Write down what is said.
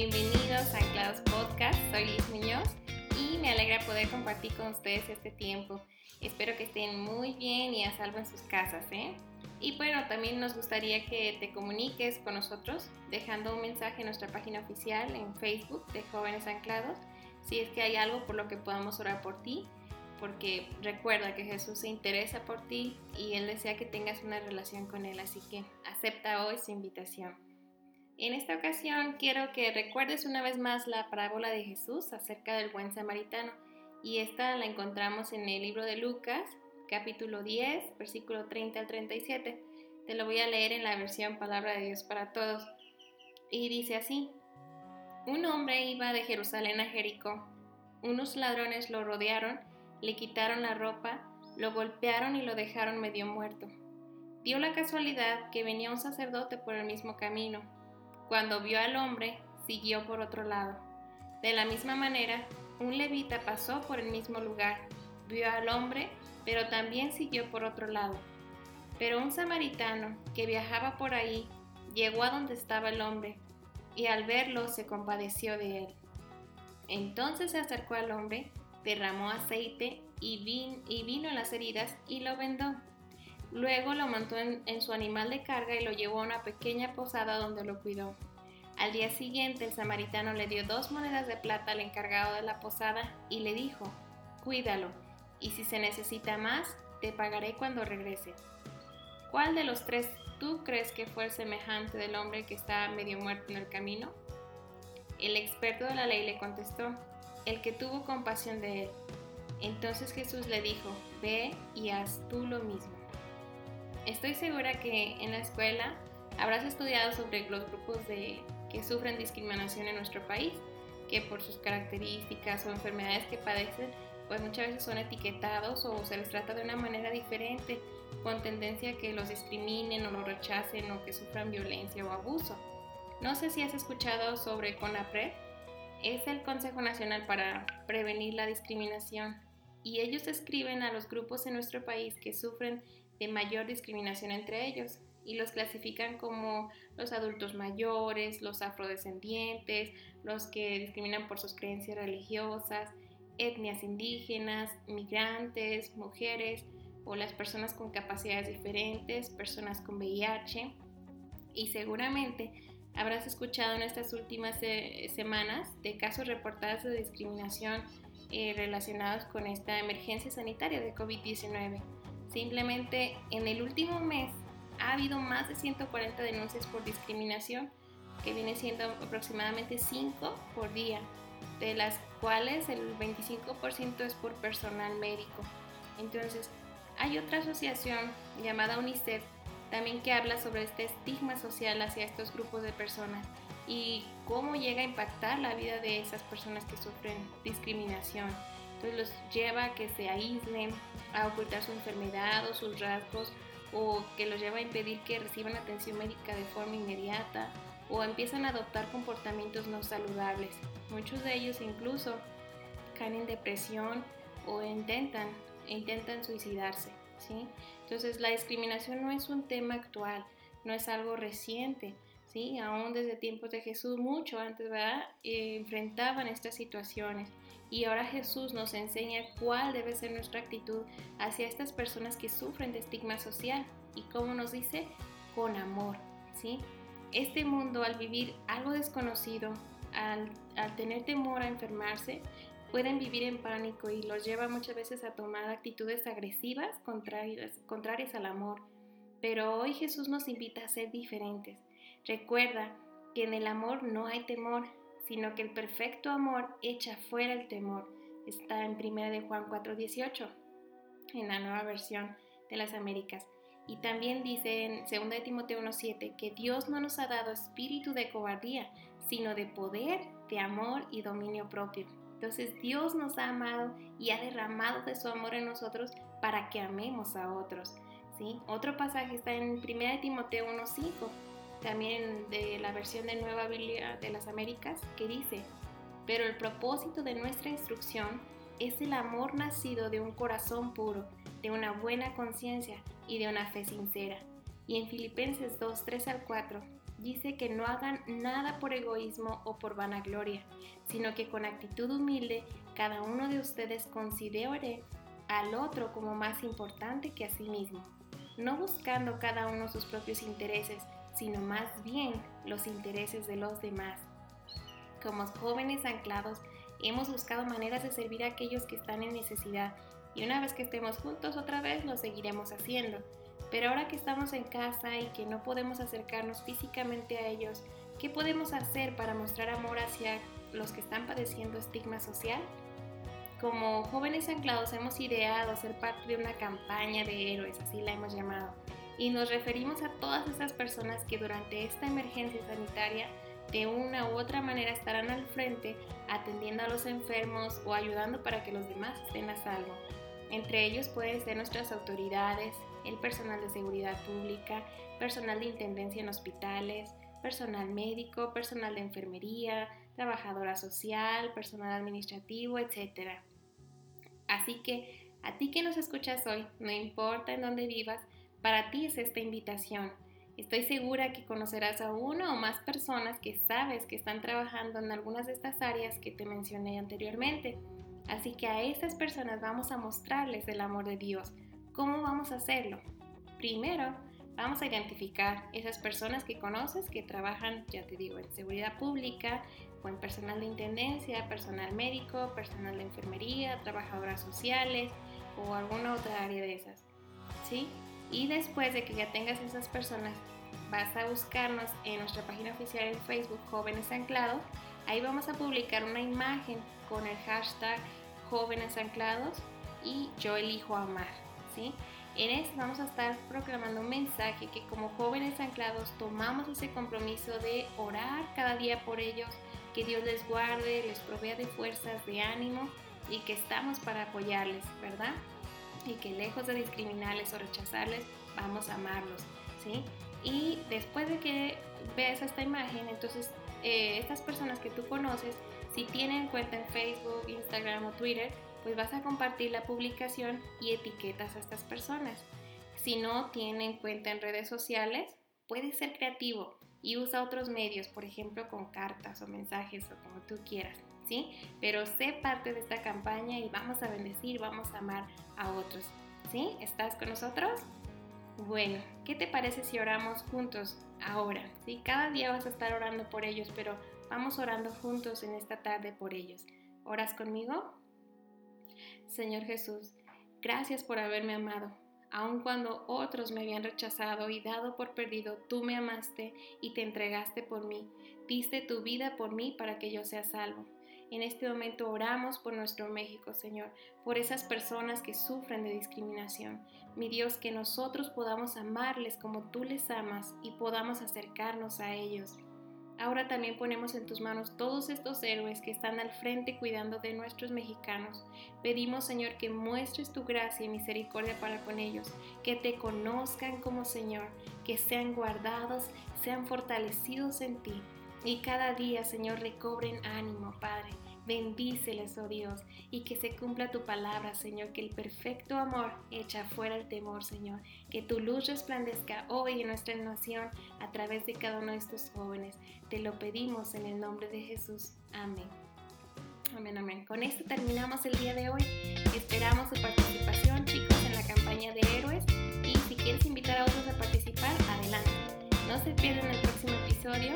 Bienvenidos a Anclados Podcast, soy Liz Muñoz y me alegra poder compartir con ustedes este tiempo. Espero que estén muy bien y a salvo en sus casas, ¿eh? Y bueno, también nos gustaría que te comuniques con nosotros dejando un mensaje en nuestra página oficial en Facebook de Jóvenes Anclados, si es que hay algo por lo que podamos orar por ti, porque recuerda que Jesús se interesa por ti y Él desea que tengas una relación con Él, así que acepta hoy su invitación. En esta ocasión quiero que recuerdes una vez más la parábola de Jesús acerca del buen samaritano y esta la encontramos en el libro de Lucas, capítulo 10, versículo 30 al 37. Te lo voy a leer en la versión Palabra de Dios para Todos. Y dice así, un hombre iba de Jerusalén a Jericó. Unos ladrones lo rodearon, le quitaron la ropa, lo golpearon y lo dejaron medio muerto. Dio la casualidad que venía un sacerdote por el mismo camino. Cuando vio al hombre, siguió por otro lado. De la misma manera, un levita pasó por el mismo lugar, vio al hombre pero también siguió por otro lado. Pero un samaritano que viajaba por ahí llegó a donde estaba el hombre y al verlo se compadeció de él. Entonces se acercó al hombre, derramó aceite y, vino en las heridas y lo vendó. Luego lo montó en, en su animal de carga y lo llevó a una pequeña posada donde lo cuidó. Al día siguiente el samaritano le dio dos monedas de plata al encargado de la posada y le dijo, cuídalo y si se necesita más, te pagaré cuando regrese. ¿Cuál de los tres tú crees que fue el semejante del hombre que estaba medio muerto en el camino? El experto de la ley le contestó, el que tuvo compasión de él. Entonces Jesús le dijo, ve y haz tú lo mismo. Estoy segura que en la escuela habrás estudiado sobre los grupos de, que sufren discriminación en nuestro país, que por sus características o enfermedades que padecen pues muchas veces son etiquetados o se les trata de una manera diferente, con tendencia a que los discriminen o los rechacen o que sufran violencia o abuso. No sé si has escuchado sobre CONAPRED, es el Consejo Nacional para Prevenir la Discriminación y ellos escriben a los grupos en nuestro país que sufren de mayor discriminación entre ellos y los clasifican como los adultos mayores, los afrodescendientes, los que discriminan por sus creencias religiosas, etnias indígenas, migrantes, mujeres o las personas con capacidades diferentes, personas con VIH. Y seguramente habrás escuchado en estas últimas eh, semanas de casos reportados de discriminación eh, relacionados con esta emergencia sanitaria de COVID-19. Simplemente en el último mes ha habido más de 140 denuncias por discriminación, que viene siendo aproximadamente 5 por día de las cuales el 25% es por personal médico. Entonces, hay otra asociación llamada UNICEF también que habla sobre este estigma social hacia estos grupos de personas y cómo llega a impactar la vida de esas personas que sufren discriminación. Entonces los lleva a que se aíslen, a ocultar su enfermedad o sus rasgos, o que los lleva a impedir que reciban atención médica de forma inmediata, o empiezan a adoptar comportamientos no saludables. Muchos de ellos incluso caen en depresión o intentan, intentan suicidarse. ¿sí? Entonces la discriminación no es un tema actual, no es algo reciente. ¿Sí? Aún desde tiempos de Jesús, mucho antes, ¿verdad? Eh, enfrentaban estas situaciones. Y ahora Jesús nos enseña cuál debe ser nuestra actitud hacia estas personas que sufren de estigma social. Y como nos dice, con amor. ¿sí? Este mundo, al vivir algo desconocido, al, tener temor a enfermarse, pueden vivir en pánico y los lleva muchas veces a tomar actitudes agresivas contrarias, contrarias al amor. Pero hoy Jesús nos invita a ser diferentes. Recuerda que en el amor no hay temor, sino que el perfecto amor echa fuera el temor. Está en 1 de Juan 4:18, en la nueva versión de las Américas. Y también dice en 2 de Timoteo 1:7 que Dios no nos ha dado espíritu de cobardía, sino de poder, de amor y dominio propio. Entonces Dios nos ha amado y ha derramado de su amor en nosotros para que amemos a otros. ¿sí? Otro pasaje está en 1 Timoteo 1.5, también de la versión de Nueva Biblia de las Américas, que dice, pero el propósito de nuestra instrucción es el amor nacido de un corazón puro, de una buena conciencia y de una fe sincera. Y en Filipenses 2, 3 al 4 dice que no hagan nada por egoísmo o por vanagloria, sino que con actitud humilde cada uno de ustedes considere al otro como más importante que a sí mismo, no buscando cada uno sus propios intereses, sino más bien los intereses de los demás. Como jóvenes anclados, hemos buscado maneras de servir a aquellos que están en necesidad y una vez que estemos juntos otra vez lo seguiremos haciendo. Pero ahora que estamos en casa y que no podemos acercarnos físicamente a ellos, ¿qué podemos hacer para mostrar amor hacia los que están padeciendo estigma social? Como jóvenes anclados hemos ideado ser parte de una campaña de héroes, así la hemos llamado, y nos referimos a todas esas personas que durante esta emergencia sanitaria de una u otra manera estarán al frente atendiendo a los enfermos o ayudando para que los demás estén a salvo. Entre ellos pueden ser nuestras autoridades, el personal de seguridad pública, personal de intendencia en hospitales, personal médico, personal de enfermería, trabajadora social, personal administrativo, etc. Así que a ti que nos escuchas hoy, no importa en dónde vivas, para ti es esta invitación. Estoy segura que conocerás a una o más personas que sabes que están trabajando en algunas de estas áreas que te mencioné anteriormente. Así que a estas personas vamos a mostrarles el amor de Dios. ¿Cómo vamos a hacerlo? Primero, vamos a identificar esas personas que conoces que trabajan, ya te digo, en seguridad pública o en personal de intendencia, personal médico, personal de enfermería, trabajadoras sociales o alguna otra área de esas. ¿Sí? Y después de que ya tengas esas personas, vas a buscarnos en nuestra página oficial en Facebook Jóvenes Anclados. Ahí vamos a publicar una imagen con el hashtag Jóvenes Anclados y Yo elijo amar. ¿sí? En este vamos a estar proclamando un mensaje que como jóvenes anclados tomamos ese compromiso de orar cada día por ellos, que Dios les guarde, les provea de fuerzas, de ánimo y que estamos para apoyarles, ¿verdad? Y que lejos de discriminarles o rechazarles, vamos a amarlos, ¿sí? Y después de que veas esta imagen, entonces eh, estas personas que tú conoces, si tienen cuenta en Facebook, Instagram o Twitter, pues vas a compartir la publicación y etiquetas a estas personas. Si no tienen cuenta en redes sociales, puedes ser creativo y usa otros medios, por ejemplo con cartas o mensajes o como tú quieras. ¿sí? Pero sé parte de esta campaña y vamos a bendecir, vamos a amar a otros, ¿sí? ¿Estás con nosotros? Bueno, ¿qué te parece si oramos juntos ahora? ¿Sí? Cada día vas a estar orando por ellos, pero vamos orando juntos en esta tarde por ellos. ¿Oras conmigo? Señor Jesús, gracias por haberme amado. Aun cuando otros me habían rechazado y dado por perdido, tú me amaste y te entregaste por mí. Diste tu vida por mí para que yo sea salvo. En este momento oramos por nuestro México, Señor, por esas personas que sufren de discriminación. Mi Dios, que nosotros podamos amarles como tú les amas y podamos acercarnos a ellos. Ahora también ponemos en tus manos todos estos héroes que están al frente cuidando de nuestros mexicanos. Pedimos, Señor, que muestres tu gracia y misericordia para con ellos, que te conozcan como Señor, que sean guardados, sean fortalecidos en ti y cada día, Señor, recobren ánimo, Padre. Bendíceles, oh Dios, y que se cumpla tu palabra, Señor, que el perfecto amor echa fuera el temor, Señor. Que tu luz resplandezca hoy en nuestra nación a través de cada uno de estos jóvenes. Te lo pedimos en el nombre de Jesús. Amén. Amén, amén. Con esto terminamos el día de hoy. Esperamos su participación, chicos, en la campaña de héroes. Y si quieres invitar a otros a participar, adelante. No se pierdan el próximo episodio